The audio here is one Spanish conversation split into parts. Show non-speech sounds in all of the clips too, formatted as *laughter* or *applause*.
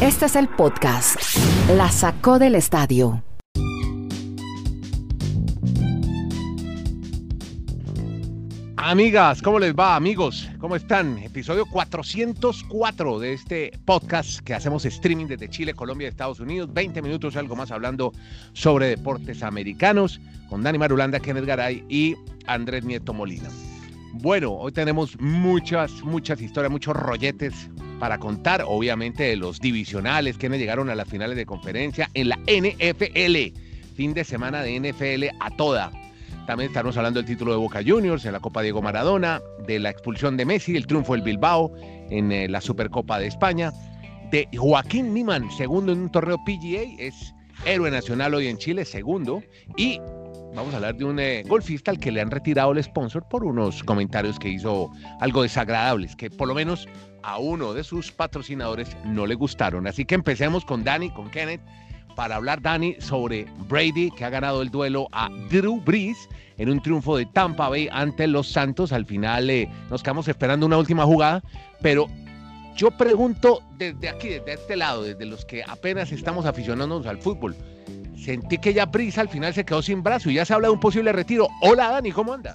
Este es el podcast. La sacó del estadio. Amigas, ¿cómo les va? Amigos, ¿cómo están? Episodio 404 de este podcast que hacemos streaming desde Chile, Colombia Estados Unidos. 20 minutos, algo más hablando sobre deportes americanos con Dani Marulanda, Kenneth Garay y Andrés Nieto Molina. Bueno, hoy tenemos muchas, muchas historias, muchos rolletes para contar, obviamente de los divisionales, quienes llegaron a las finales de conferencia en la NFL. Fin de semana de NFL a toda. También estaremos hablando del título de Boca Juniors en la Copa Diego Maradona, de la expulsión de Messi, el triunfo del Bilbao en eh, la Supercopa de España, de Joaquín Niman, segundo en un torneo PGA, es héroe nacional hoy en Chile, segundo, y vamos a hablar de un eh, golfista al que le han retirado el sponsor por unos comentarios que hizo algo desagradables, que por lo menos a uno de sus patrocinadores no le gustaron. Así que empecemos con Dani, con Kenneth para hablar, Dani, sobre Brady, que ha ganado el duelo a Drew Brees en un triunfo de Tampa Bay ante los Santos. Al final eh, nos quedamos esperando una última jugada, pero yo pregunto desde aquí, desde este lado, desde los que apenas estamos aficionándonos al fútbol, sentí que ya Brees al final se quedó sin brazo y ya se habla de un posible retiro. Hola, Dani, ¿cómo anda?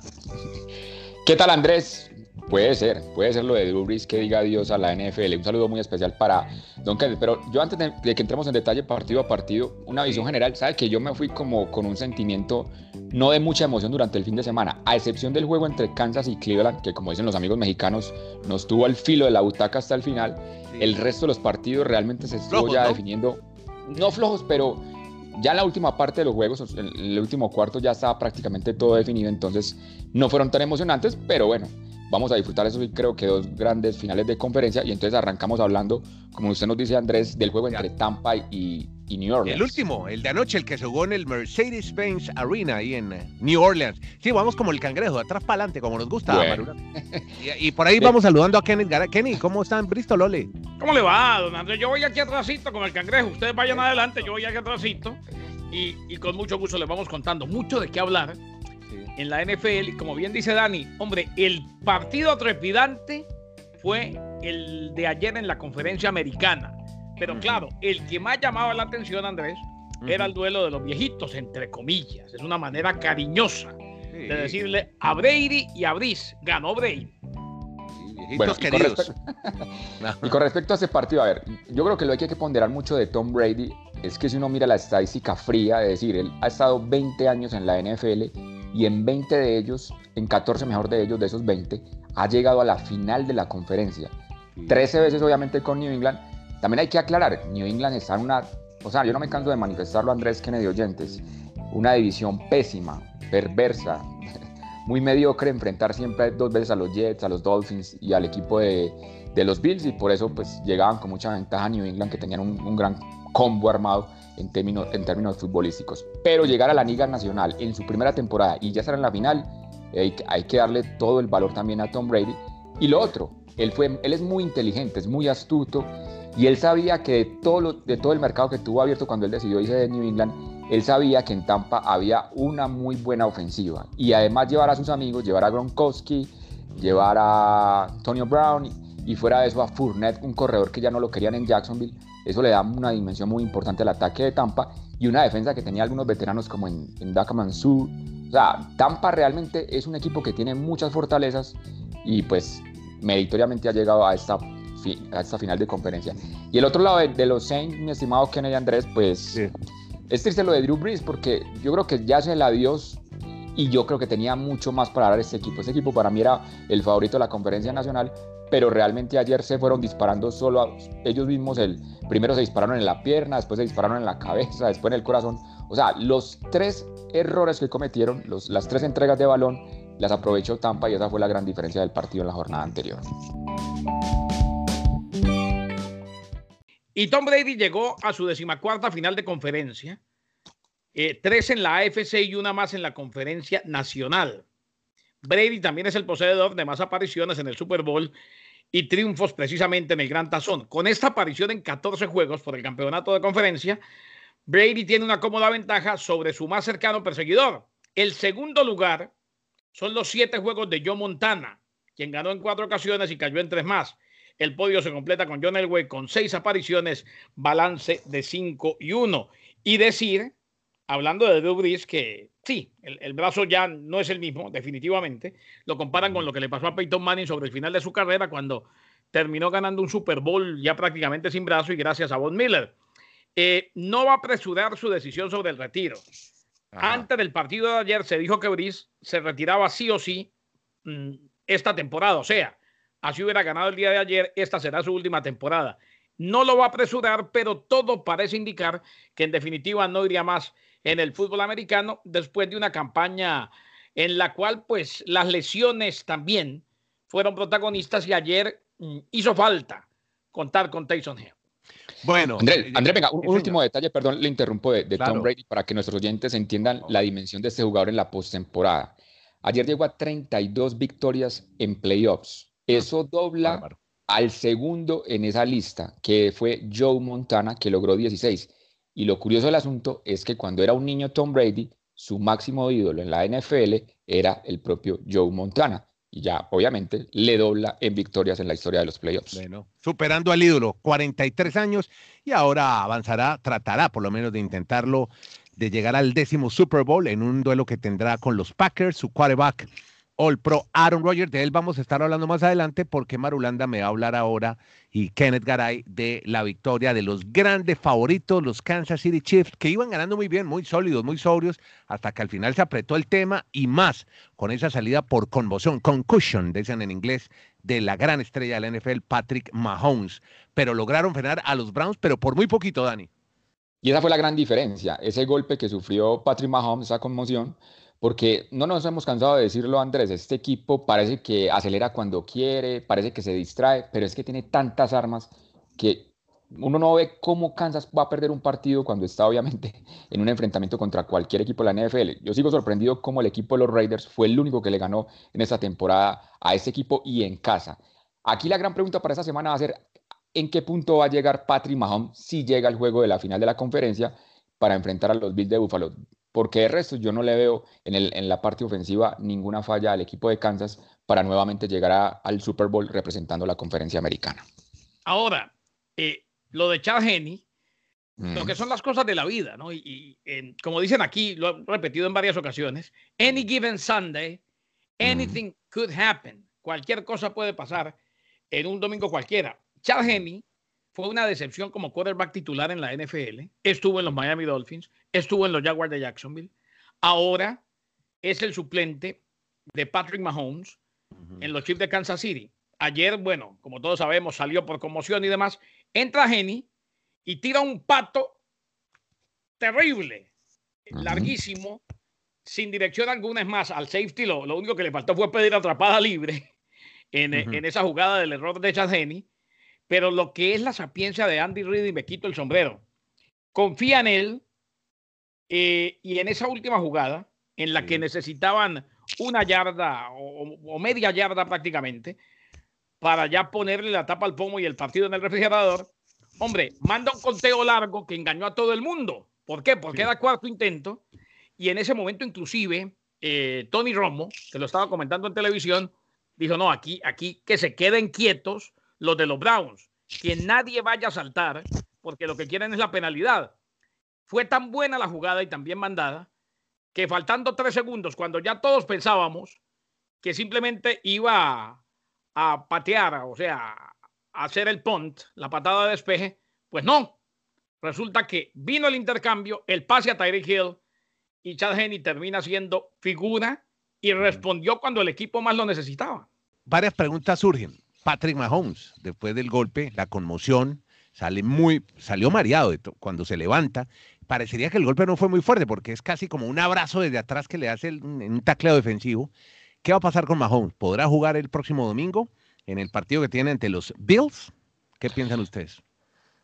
¿Qué tal, Andrés? Puede ser, puede ser lo de Drew Brees que diga adiós a la NFL. Un saludo muy especial para Don Kenneth. Pero yo antes de, que entremos en detalle partido a partido, una visión general, sabe que yo me fui como con un sentimiento no de mucha emoción durante el fin de semana, a excepción del juego entre Kansas y Cleveland, que como dicen los amigos mexicanos, nos tuvo al filo de la butaca hasta el final. El resto de los partidos realmente se estuvo ya definiendo, no flojos, pero ya en la última parte de los juegos, en el último cuarto ya estaba prácticamente todo definido, entonces no fueron tan emocionantes, pero bueno, vamos a disfrutar eso y creo que dos grandes finales de conferencia y entonces arrancamos hablando, como usted nos dice Andrés, del juego entre Tampa y, New Orleans. El último, el de anoche, el que se jugó en el Mercedes-Benz Arena ahí en eh, New Orleans. Sí, vamos como el cangrejo, atrás para adelante, como nos gusta. *laughs* Y, por ahí vamos saludando a Kenneth Gara. Kenny, ¿cómo está en Bristol, Ole? ¿Cómo le va, don Andrés? Yo voy aquí atrásito con el cangrejo. Ustedes vayan adelante, yo voy aquí atrásito. Y, y con mucho gusto les vamos contando mucho de qué hablar en la NFL. Como bien dice Dani, hombre, el partido trepidante fue el de ayer en la conferencia americana. Pero claro, el que más llamaba la atención, Andrés, era el duelo de los viejitos, entre comillas. Es una manera cariñosa de decirle a Brady y a Brice. Ganó Brady. Bueno, y, con respecto, *laughs* y con respecto a ese partido, a ver, yo creo que lo que hay que ponderar mucho de Tom Brady es que si uno mira la estadística fría, es decir, él ha estado 20 años en la NFL y en 20 de ellos, en 14 mejor de ellos, de esos 20, ha llegado a la final de la conferencia. 13 veces obviamente con New England. También hay que aclarar, New England está en una, o sea, yo no me canso de manifestarlo Andrés Kennedy Oyentes, una división pésima, perversa, *laughs* muy mediocre, enfrentar siempre dos veces a los Jets, a los Dolphins y al equipo de, de los Bills y por eso pues llegaban con mucha ventaja a New England que tenían un, un gran combo armado en términos, en términos futbolísticos. Pero llegar a la Liga Nacional en su primera temporada y ya estar en la final, hay, que darle todo el valor también a Tom Brady. Y lo otro, él, fue, él es muy inteligente, es muy astuto y él sabía que de todo, de todo el mercado que tuvo abierto cuando él decidió irse de New England, él sabía que en Tampa había una muy buena ofensiva y además llevar a sus amigos, llevar a Gronkowski, llevar a Antonio Brown y fuera de eso a Fournette, un corredor que ya no lo querían en Jacksonville, eso le da una dimensión muy importante al ataque de Tampa y una defensa que tenía algunos veteranos como en, en Daka Mansur. O sea, Tampa realmente es un equipo que tiene muchas fortalezas y pues meritoriamente ha llegado a esta, a esta final de conferencia. Y el otro lado de, los Saints, mi estimado Kennedy Andrés, pues es triste lo de Drew Brees porque yo creo que ya se la adiós y yo creo que tenía mucho más para dar este equipo. Este equipo para mí era el favorito de la conferencia nacional, pero realmente ayer se fueron disparando solo a ellos mismos. El, primero se dispararon en la pierna, después se dispararon en la cabeza, después en el corazón. O sea, los tres errores que cometieron, las tres entregas de balón, las aprovechó Tampa y esa fue la gran diferencia del partido en la jornada anterior. Y Tom Brady llegó a su decimacuarta final de conferencia, eh, tres en la AFC y una más en la conferencia nacional. Brady también es el poseedor de más apariciones en el Super Bowl y triunfos precisamente en el Gran Tazón. Con esta aparición en 14 juegos por el campeonato de conferencia, Brady tiene una cómoda ventaja sobre su más cercano perseguidor. El segundo lugar son los siete juegos de Joe Montana, quien ganó en cuatro ocasiones y cayó en tres más. El podio se completa con John Elway con seis apariciones, balance de 5 y 1. Y decir, hablando de Drew Brees, que sí, el, brazo ya no es el mismo, definitivamente. Lo comparan con lo que le pasó a Peyton Manning sobre el final de su carrera cuando terminó ganando un Super Bowl ya prácticamente sin brazo y gracias a Von Miller. Eh, no va a apresurar su decisión sobre el retiro. Antes del partido de ayer se dijo que Brice se retiraba sí o sí mm, esta temporada. O sea, así hubiera ganado el día de ayer, esta será su última temporada. No lo va a apresurar, pero todo parece indicar que en definitiva no iría más en el fútbol americano después de una campaña en la cual pues las lesiones también fueron protagonistas y ayer mm, hizo falta contar con Tyson Hill. Bueno, André, André venga, un, último detalle, perdón, le interrumpo de, Tom Brady para que nuestros oyentes entiendan la dimensión de este jugador en la postemporada. Ayer llegó a 32 victorias en playoffs. Eso dobla al segundo en esa lista, que fue Joe Montana, que logró 16. Y lo curioso del asunto es que cuando era un niño Tom Brady, su máximo ídolo en la NFL era el propio Joe Montana y ya obviamente le dobla en victorias en la historia de los playoffs. Bueno, superando al ídolo, 43 años y ahora avanzará, tratará por lo menos de intentarlo, de llegar al décimo Super Bowl en un duelo que tendrá con los Packers, su quarterback All Pro Aaron Rodgers. De él vamos a estar hablando más adelante porque Marulanda me va a hablar ahora y Kenneth Garay de la victoria de los grandes favoritos, los Kansas City Chiefs, que iban ganando muy bien, muy sólidos, muy sobrios, hasta que al final se apretó el tema y más con esa salida por conmoción, concussion, dicen en inglés, de la gran estrella de la NFL, Patrick Mahomes. Pero lograron frenar a los Browns, pero por muy poquito, Dani. Y esa fue la gran diferencia, ese golpe que sufrió Patrick Mahomes, esa conmoción porque no nos hemos cansado de decirlo, Andrés, este equipo parece que acelera cuando quiere, parece que se distrae, pero es que tiene tantas armas que uno no ve cómo Kansas va a perder un partido cuando está obviamente *laughs* en un enfrentamiento contra cualquier equipo de la NFL. Yo sigo sorprendido cómo el equipo de los Raiders fue el único que le ganó en esta temporada a ese equipo y en casa. Aquí la gran pregunta para esta semana va a ser en qué punto va a llegar Patrick Mahomes si llega al juego de la final de la conferencia para enfrentar a los Bills de Buffalo porque de resto yo no le veo en, el, en la parte ofensiva ninguna falla al equipo de Kansas para nuevamente llegar al Super Bowl representando la conferencia americana. Ahora, eh, lo de Chad Henney, lo que son las cosas de la vida, ¿no? Y, como dicen aquí, lo he repetido en varias ocasiones, any given Sunday, anything could happen. Cualquier cosa puede pasar en un domingo cualquiera. Chad Henney fue una decepción como quarterback titular en la NFL. Estuvo en los Miami Dolphins, estuvo en los Jaguars de Jacksonville. Ahora es el suplente de Patrick Mahomes en los Chiefs de Kansas City. Ayer, bueno, como todos sabemos, salió por conmoción y demás. Entra Jenny y tira un pato terrible, larguísimo, sin dirección alguna. Es más, al safety lo, lo, único que le faltó fue pedir atrapada libre en, en esa jugada del error de Chad Henney. Pero lo que es la sapiencia de Andy Reid, y me quito el sombrero, confía en él eh, y en esa última jugada, en la que necesitaban una yarda o, media yarda prácticamente, para ya ponerle la tapa al pomo y el partido en el refrigerador, hombre, manda un conteo largo que engañó a todo el mundo. ¿Por qué? Porque era cuarto intento y en ese momento inclusive eh, Tony Romo, que lo estaba comentando en televisión, dijo, no, aquí, aquí que se queden quietos los de los Browns, que nadie vaya a saltar, porque lo que quieren es la penalidad. Fue tan buena la jugada y tan bien mandada que faltando tres segundos, cuando ya todos pensábamos que simplemente iba a, patear, o sea, a hacer el punt, la patada de despeje, pues no. Resulta que vino el intercambio, el pase a Tyreek Hill y Chad Henney termina siendo figura y respondió cuando el equipo más lo necesitaba. Varias preguntas surgen. Patrick Mahomes, después del golpe, la conmoción, sale muy, salió mareado cuando se levanta. Parecería que el golpe no fue muy fuerte porque es casi como un abrazo desde atrás que le hace en un tacleo defensivo. ¿Qué va a pasar con Mahomes? ¿Podrá jugar el próximo domingo en el partido que tiene ante los Bills? ¿Qué piensan ustedes?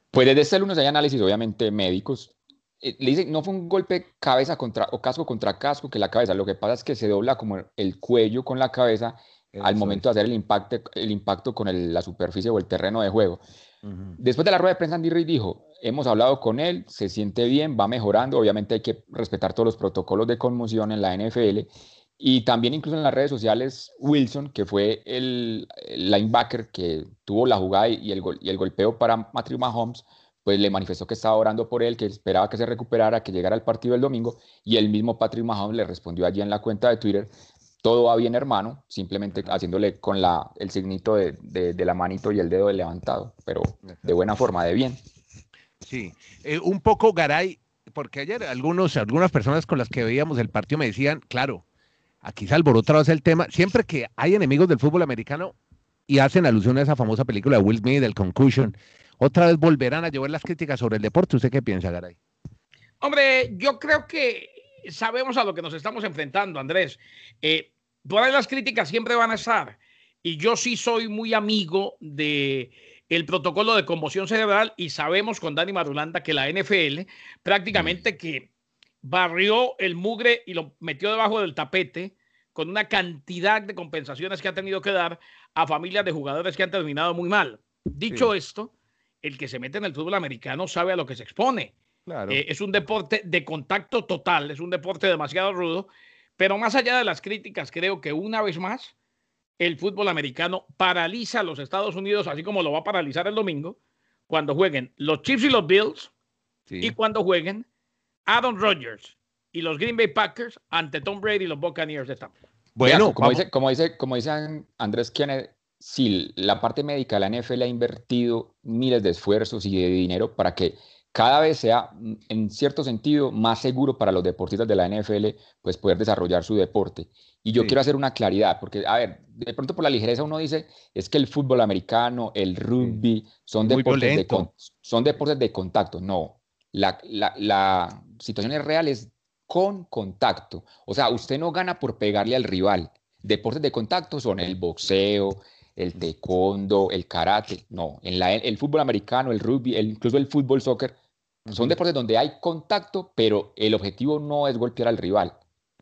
Pues desde este lunes hay análisis, obviamente, médicos. Eh, le dicen, no fue un golpe cabeza contra, o casco contra casco que la cabeza. Lo que pasa es que se dobla como el cuello con la cabeza al momento de hacer el impacto, el impacto con la superficie o el terreno de juego. Después de la rueda de prensa, Andy Reid dijo, hemos hablado con él, se siente bien, va mejorando, obviamente hay que respetar todos los protocolos de conmoción en la NFL Y también incluso en las redes sociales, Wilson, que fue el, linebacker que tuvo la jugada y el, y el golpeo para Patrick Mahomes, pues le manifestó que estaba orando por él, que esperaba que se recuperara, que llegara al partido el domingo, y el mismo Patrick Mahomes le respondió allí en la cuenta de Twitter, todo va bien hermano, simplemente haciéndole con la, el signito de, de, la manito y el dedo levantado, pero de buena forma, de bien. Sí, eh, un poco Garay, porque ayer algunos, algunas personas con las que veíamos el partido me decían, claro, aquí se alborota el tema. Siempre que hay enemigos del fútbol americano y hacen alusión a esa famosa película de Will Smith, del Concussion, otra vez volverán a llevar las críticas sobre el deporte. ¿Usted qué piensa, Garay? Hombre, yo creo que sabemos a lo que nos estamos enfrentando, Andrés. Eh, por ahí las críticas siempre van a estar. Y yo sí soy muy amigo de el protocolo de conmoción cerebral y sabemos con Dani Marulanda que la NFL prácticamente que barrió el mugre y lo metió debajo del tapete con una cantidad de compensaciones que ha tenido que dar a familias de jugadores que han terminado muy mal. Dicho esto, el que se mete en el fútbol americano sabe a lo que se expone. Eh, es un deporte de contacto total, es un deporte demasiado rudo, pero más allá de las críticas, creo que una vez más el fútbol americano paraliza a los Estados Unidos, así como lo va a paralizar el domingo, cuando jueguen los Chiefs y los Bills y cuando jueguen Aaron Rodgers y los Green Bay Packers ante Tom Brady y los Buccaneers de Tampa. Bueno, como, dice, como, dice, como dice Andrés Kennedy, si la parte médica de la NFL ha invertido miles de esfuerzos y de dinero para que cada vez sea, mm, en cierto sentido, más seguro para los deportistas de la NFL, pues poder desarrollar su deporte. Y yo quiero hacer una claridad, porque, a ver, de pronto por la ligereza uno dice, es que el fútbol americano, el rugby, son, deportes de, son deportes de contacto. No, la, la, la situación es real, es con contacto. O sea, usted no gana por pegarle al rival. Deportes de contacto son el boxeo, el taekwondo, el karate. No, en la, el fútbol americano, el rugby, incluso el fútbol soccer, son deportes donde hay contacto, pero el objetivo no es golpear al rival.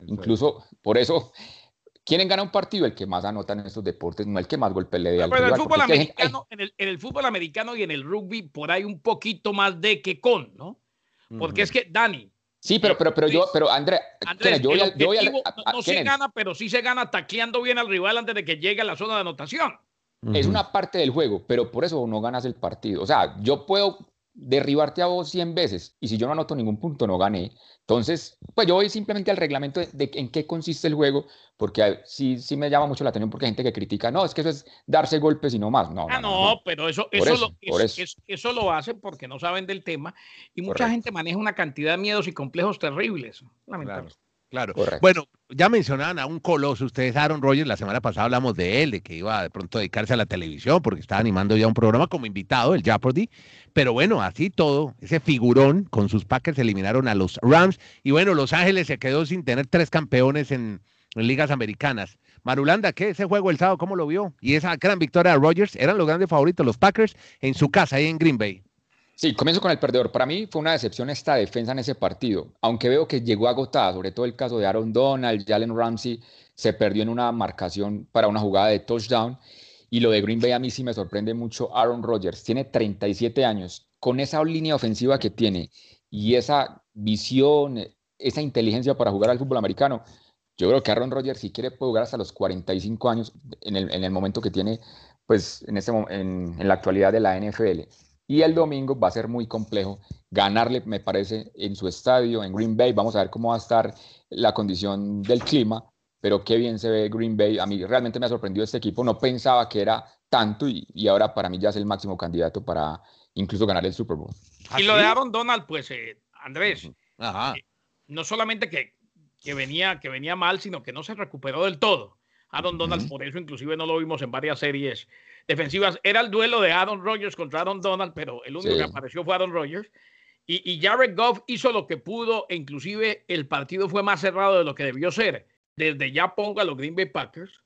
Incluso por eso ¿Quién gana un partido? El que más anota en estos deportes, no el que más golpe le dé al Pero rival, el fútbol americano, en, el, en, el, fútbol americano y en el rugby, por ahí un poquito más de que con, ¿no? Porque es que, Dani. Sí, pero, pero, pero yo, pero André, yo voy, a, yo voy a, no, se gana, pero sí se gana tacleando bien al rival antes de que llegue a la zona de anotación. Es una parte del juego, pero por eso no ganas el partido. O sea, yo puedo derribarte a vos 100 veces y si yo no anoto ningún punto no gané. Entonces, pues yo voy simplemente al reglamento de, en qué consiste el juego, porque sí, sí me llama mucho la atención porque hay gente que critica, no, es que eso es darse golpes y no más. No, ah, no, pero eso, eso, lo, eso. lo hacen porque no saben del tema y mucha gente maneja una cantidad de miedos y complejos terribles. Lamentablemente. Claro. Bueno, ya mencionaban a un coloso, ustedes Aaron Rodgers, la semana pasada hablamos de él, de que iba de pronto a dedicarse a la televisión porque estaba animando ya un programa como invitado, el Jeopardy, pero bueno, así todo, ese figurón con sus Packers eliminaron a los Rams y bueno, Los Ángeles se quedó sin tener tres campeones en, ligas americanas. Marulanda, ¿qué? Ese juego el sábado, ¿cómo lo vio? Y esa gran victoria de Rodgers, eran los grandes favoritos, los Packers, en su casa, ahí en Green Bay. Sí, comienzo con el perdedor. Para mí fue una decepción esta defensa en ese partido, aunque veo que llegó agotada, sobre todo el caso de Aaron Donald, Jalen Ramsey se perdió en una marcación para una jugada de touchdown. Y lo de Green Bay a mí sí me sorprende mucho. Aaron Rodgers tiene 37 años, con esa línea ofensiva que tiene y esa visión, esa inteligencia para jugar al fútbol americano. Yo creo que Aaron Rodgers, si quiere, puede jugar hasta los 45 años en el, en el momento que tiene, pues en, ese, en, en la actualidad de la NFL. Y el domingo va a ser muy complejo ganarle, me parece, en su estadio, en Green Bay. Vamos a ver cómo va a estar la condición del clima, pero qué bien se ve Green Bay. A mí realmente me ha sorprendido este equipo. No pensaba que era tanto y, ahora para mí ya es el máximo candidato para incluso ganar el Super Bowl. Y lo de Aaron Donald, pues, eh, Andrés, eh, no solamente que, que, venía, que venía mal, sino que no se recuperó del todo. Aaron Donald, por eso inclusive no lo vimos en varias series defensivas. Era el duelo de Aaron Rodgers contra Aaron Donald, pero el único que apareció fue Aaron Rodgers. Y, y, Jared Goff hizo lo que pudo, e inclusive el partido fue más cerrado de lo que debió ser. Desde ya pongo a los Green Bay Packers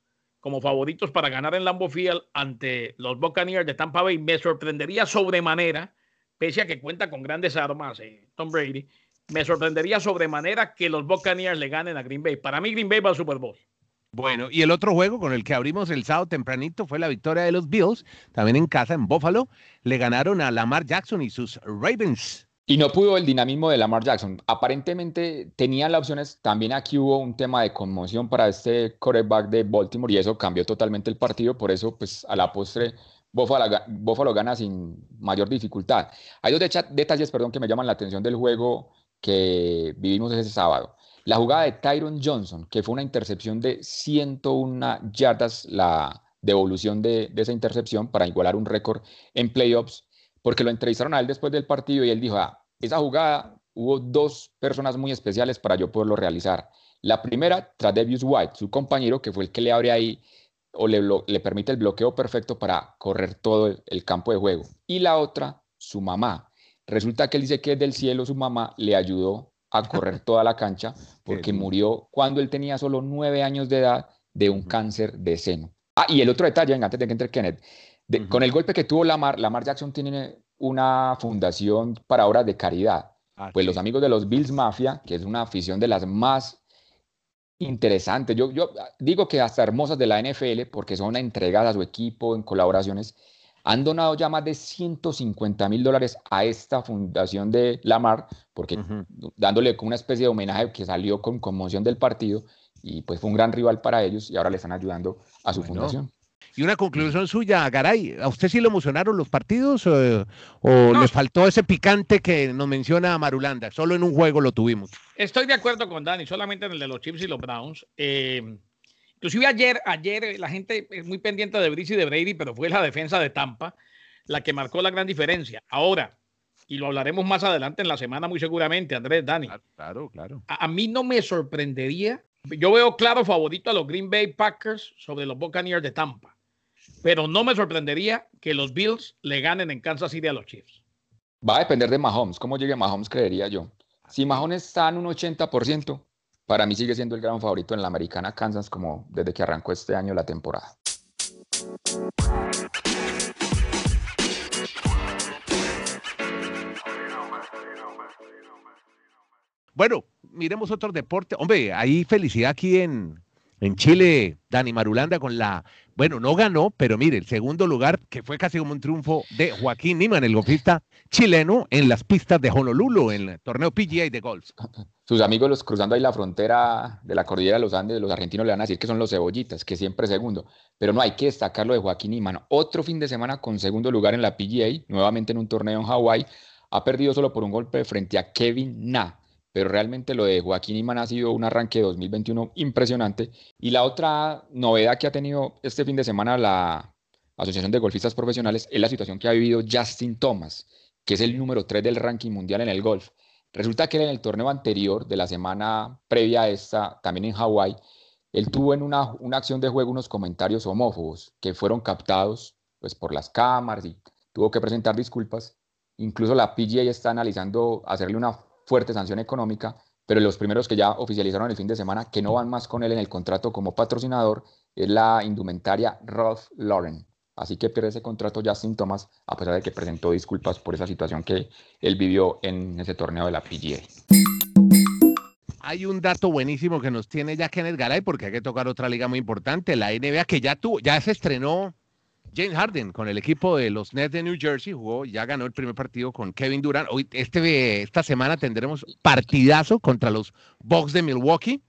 como favoritos para ganar en Lambeau Field ante los Buccaneers de Tampa Bay. Me sorprendería sobremanera, pese a que cuenta con grandes armas eh, Tom Brady, me sorprendería sobremanera que los Buccaneers le ganen a Green Bay. Para mí Green Bay va al Super Bowl. Bueno, y el otro juego con el que abrimos el sábado tempranito fue la victoria de los Bills, también en casa en Buffalo. Le ganaron a Lamar Jackson y sus Ravens. Y no pudo el dinamismo de Lamar Jackson. Aparentemente tenían las opciones. También aquí hubo un tema de conmoción para este quarterback de Baltimore y eso cambió totalmente el partido. Por eso, pues a la postre, Buffalo, gana sin mayor dificultad. Hay dos detalles perdón, que me llaman la atención del juego que vivimos ese sábado. La jugada de Tyron Johnson, que fue una intercepción de 101 yardas, la devolución de, esa intercepción para igualar un récord en playoffs, porque lo entrevistaron a él después del partido y él dijo, ah, esa jugada hubo dos personas muy especiales para yo poderlo realizar. La primera, Tradevius White, su compañero, que fue el que le abre ahí o le, permite el bloqueo perfecto para correr todo el, campo de juego. Y la otra, su mamá. Resulta que él dice que del cielo su mamá le ayudó a correr toda la cancha *laughs* porque murió cuando él tenía solo nueve años de edad de un cáncer de seno. Ah, y el otro detalle, antes de que entre Kenneth, con el golpe que tuvo Lamar, Lamar Jackson tiene una fundación para obras de caridad. Ah, pues los amigos de los Bills Mafia, que es una afición de las más interesantes, yo, yo digo que hasta hermosas de la NFL, porque son entregadas a su equipo en colaboraciones, han donado ya más de 150 mil dólares a esta fundación de Lamar, porque dándole una especie de homenaje que salió con conmoción del partido y pues fue un gran rival para ellos y ahora le están ayudando a su fundación. Y una conclusión suya, Garay, ¿a usted sí lo emocionaron los partidos o, le faltó ese picante que nos menciona Marulanda? Solo en un juego lo tuvimos. Estoy de acuerdo con Dani, solamente en el de los Chiefs y los Browns. Eh, Inclusive ayer, ayer eh, la gente es muy pendiente de Brice y de Brady, pero fue la defensa de Tampa la que marcó la gran diferencia. Ahora, y lo hablaremos más adelante en la semana muy seguramente, Andrés, Dani. Claro, claro. A, mí no me sorprendería. Yo veo claro favorito a los Green Bay Packers sobre los Buccaneers de Tampa. Pero no me sorprendería que los Bills le ganen en Kansas City a los Chiefs. Va a depender de Mahomes. ¿Cómo llegue Mahomes, creería yo? Si Mahomes está en un 80%, para mí sigue siendo el gran favorito en la americana Kansas como desde que arrancó este año la temporada. Bueno, miremos otro deporte. Hombre, hay felicidad aquí en, en Chile, Dani Marulanda con la, bueno, no ganó, pero mire, el segundo lugar, que fue casi como un triunfo de Joaquín Niman, el golfista chileno, en las pistas de Honolulu, en el torneo PGA de golf. *laughs* Sus amigos los cruzando ahí la frontera de la cordillera de los Andes, los argentinos le van a decir que son los cebollitas, que siempre segundo, pero no hay que destacarlo de Joaquín Niman. Otro fin de semana con segundo lugar en la PGA, nuevamente en un torneo en Hawái, ha perdido solo por un golpe frente a Kevin Na pero realmente lo de Joaquín Iman ha sido un arranque de 2021 impresionante. Y la otra novedad que ha tenido este fin de semana la Asociación de Golfistas Profesionales es la situación que ha vivido Justin Thomas, que es el número 3 del ranking mundial en el golf. Resulta que en el torneo anterior de la semana previa a esta, también en Hawái, él tuvo en una, una acción de juego unos comentarios homófobos que fueron captados pues, por las cámaras y tuvo que presentar disculpas. Incluso la PGA está analizando hacerle una fuerte sanción económica, pero los primeros que ya oficializaron el fin de semana que no van más con él en el contrato como patrocinador es la indumentaria Ralph Lauren. Así que pierde ese contrato Justin Thomas a pesar de que presentó disculpas por esa situación que él vivió en ese torneo de la PGA. Hay un dato buenísimo que nos tiene ya Kenneth Garay porque hay que tocar otra liga muy importante, la NBA que ya tuvo, ya se estrenó James Harden con el equipo de los Nets de New Jersey jugó, ya ganó el primer partido con Kevin Durant. Hoy, este, esta semana tendremos partidazo contra los Bucks de Milwaukee.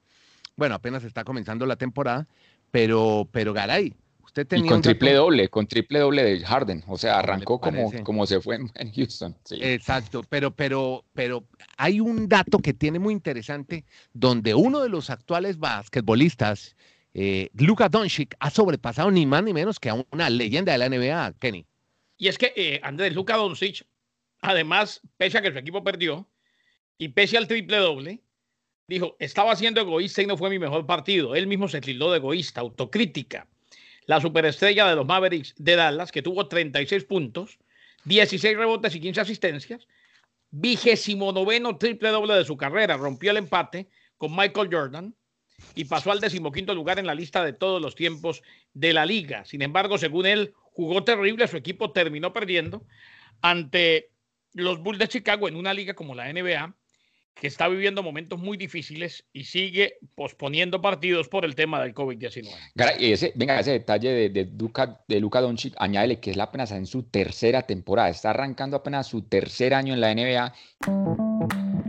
Bueno, apenas está comenzando la temporada, pero, pero Garay, usted tenía. Y con triple doble, con triple doble de Harden. O sea, arrancó como, como se fue en Houston. Exacto, pero, pero, pero hay un dato que tiene muy interesante, donde uno de los actuales basquetbolistas eh, Luka Doncic ha sobrepasado ni más ni menos que a una leyenda de la NBA, Kenny. Y es que eh, Andrés Luka Doncic, además, pese a que su equipo perdió y pese al triple doble, dijo, estaba siendo egoísta y no fue mi mejor partido. Él mismo se tildó de egoísta, autocrítica. La superestrella de los Mavericks de Dallas, que tuvo 36 puntos, 16 rebotes y 15 asistencias, vigésimo noveno triple doble de su carrera, rompió el empate con Michael Jordan y pasó al decimoquinto lugar en la lista de todos los tiempos de la liga. Sin embargo, según él, jugó terrible, su equipo terminó perdiendo ante los Bulls de Chicago en una liga como la NBA, que está viviendo momentos muy difíciles y sigue posponiendo partidos por el tema del COVID-19. Ese, venga, ese detalle de, de, de Luka Doncic, añádele que es apenas en su tercera temporada, está arrancando apenas su tercer año en la NBA.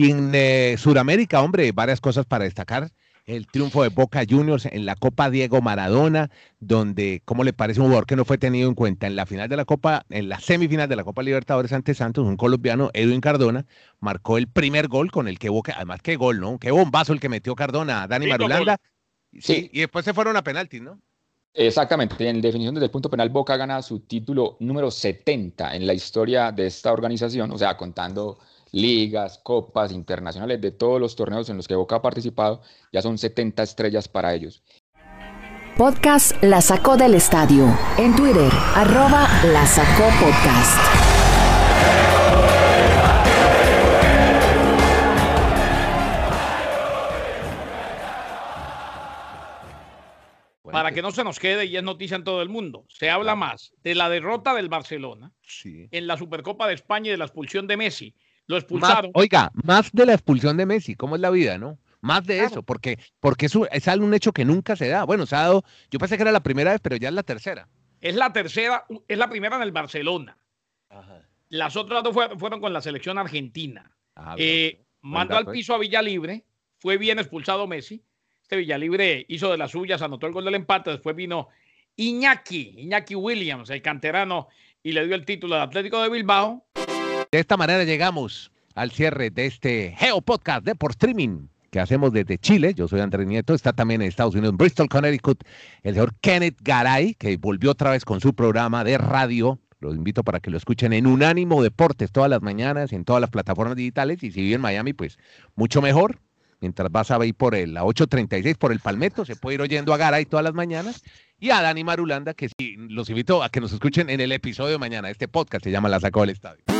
En eh, Sudamérica, hombre, varias cosas para destacar el triunfo de Boca Juniors en la Copa Diego Maradona, donde, ¿cómo le parece un jugador que no fue tenido en cuenta en la final de la Copa, en la semifinal de la Copa Libertadores ante Santos, un colombiano, Edwin Cardona, marcó el primer gol con el que Boca, además qué gol, ¿no? Qué bombazo el que metió Cardona a Dani Marulanda. Sí, y después se fueron a penaltis, ¿no? Exactamente, en definición desde el punto penal, Boca gana su título número 70 en la historia de esta organización, o sea, contando ligas, copas internacionales, de todos los torneos en los que Boca ha participado, ya son 70 estrellas para ellos. Podcast La Sacó del Estadio. En Twitter, arroba La Sacó Podcast. Para que no se nos quede y es noticia en todo el mundo, se habla más de la derrota del Barcelona en la Supercopa de España y de la expulsión de Messi lo expulsaron. oiga, más de la expulsión de Messi, ¿cómo es la vida, no? Más de eso, porque, porque es, es un hecho que nunca se da. Bueno, se ha dado, yo pensé que era la primera vez, pero ya es la tercera. Es la tercera, es la primera en el Barcelona. Las otras dos fueron, con la selección argentina. Ah, eh, mandó al piso a Villalibre, fue bien expulsado Messi. Este Villalibre hizo de las suyas, anotó el gol del empate, después vino Iñaki, Iñaki Williams, el canterano, y le dio el título al Atlético de Bilbao. De esta manera llegamos al cierre de este Geo Podcast de por streaming que hacemos desde Chile. Yo soy Andrés Nieto, está también en Estados Unidos, en Bristol, Connecticut, el señor Kenneth Garay, que volvió otra vez con su programa de radio. Los invito para que lo escuchen en Unánimo Deportes todas las mañanas, en todas las plataformas digitales. Y si vive en Miami, pues mucho mejor. Mientras vas a ir por el, la 836, por el Palmetto, se puede ir oyendo a Garay todas las mañanas. Y a Dani Marulanda, que sí, los invito a que nos escuchen en el episodio de mañana. Este podcast se llama La Sacó del Estadio.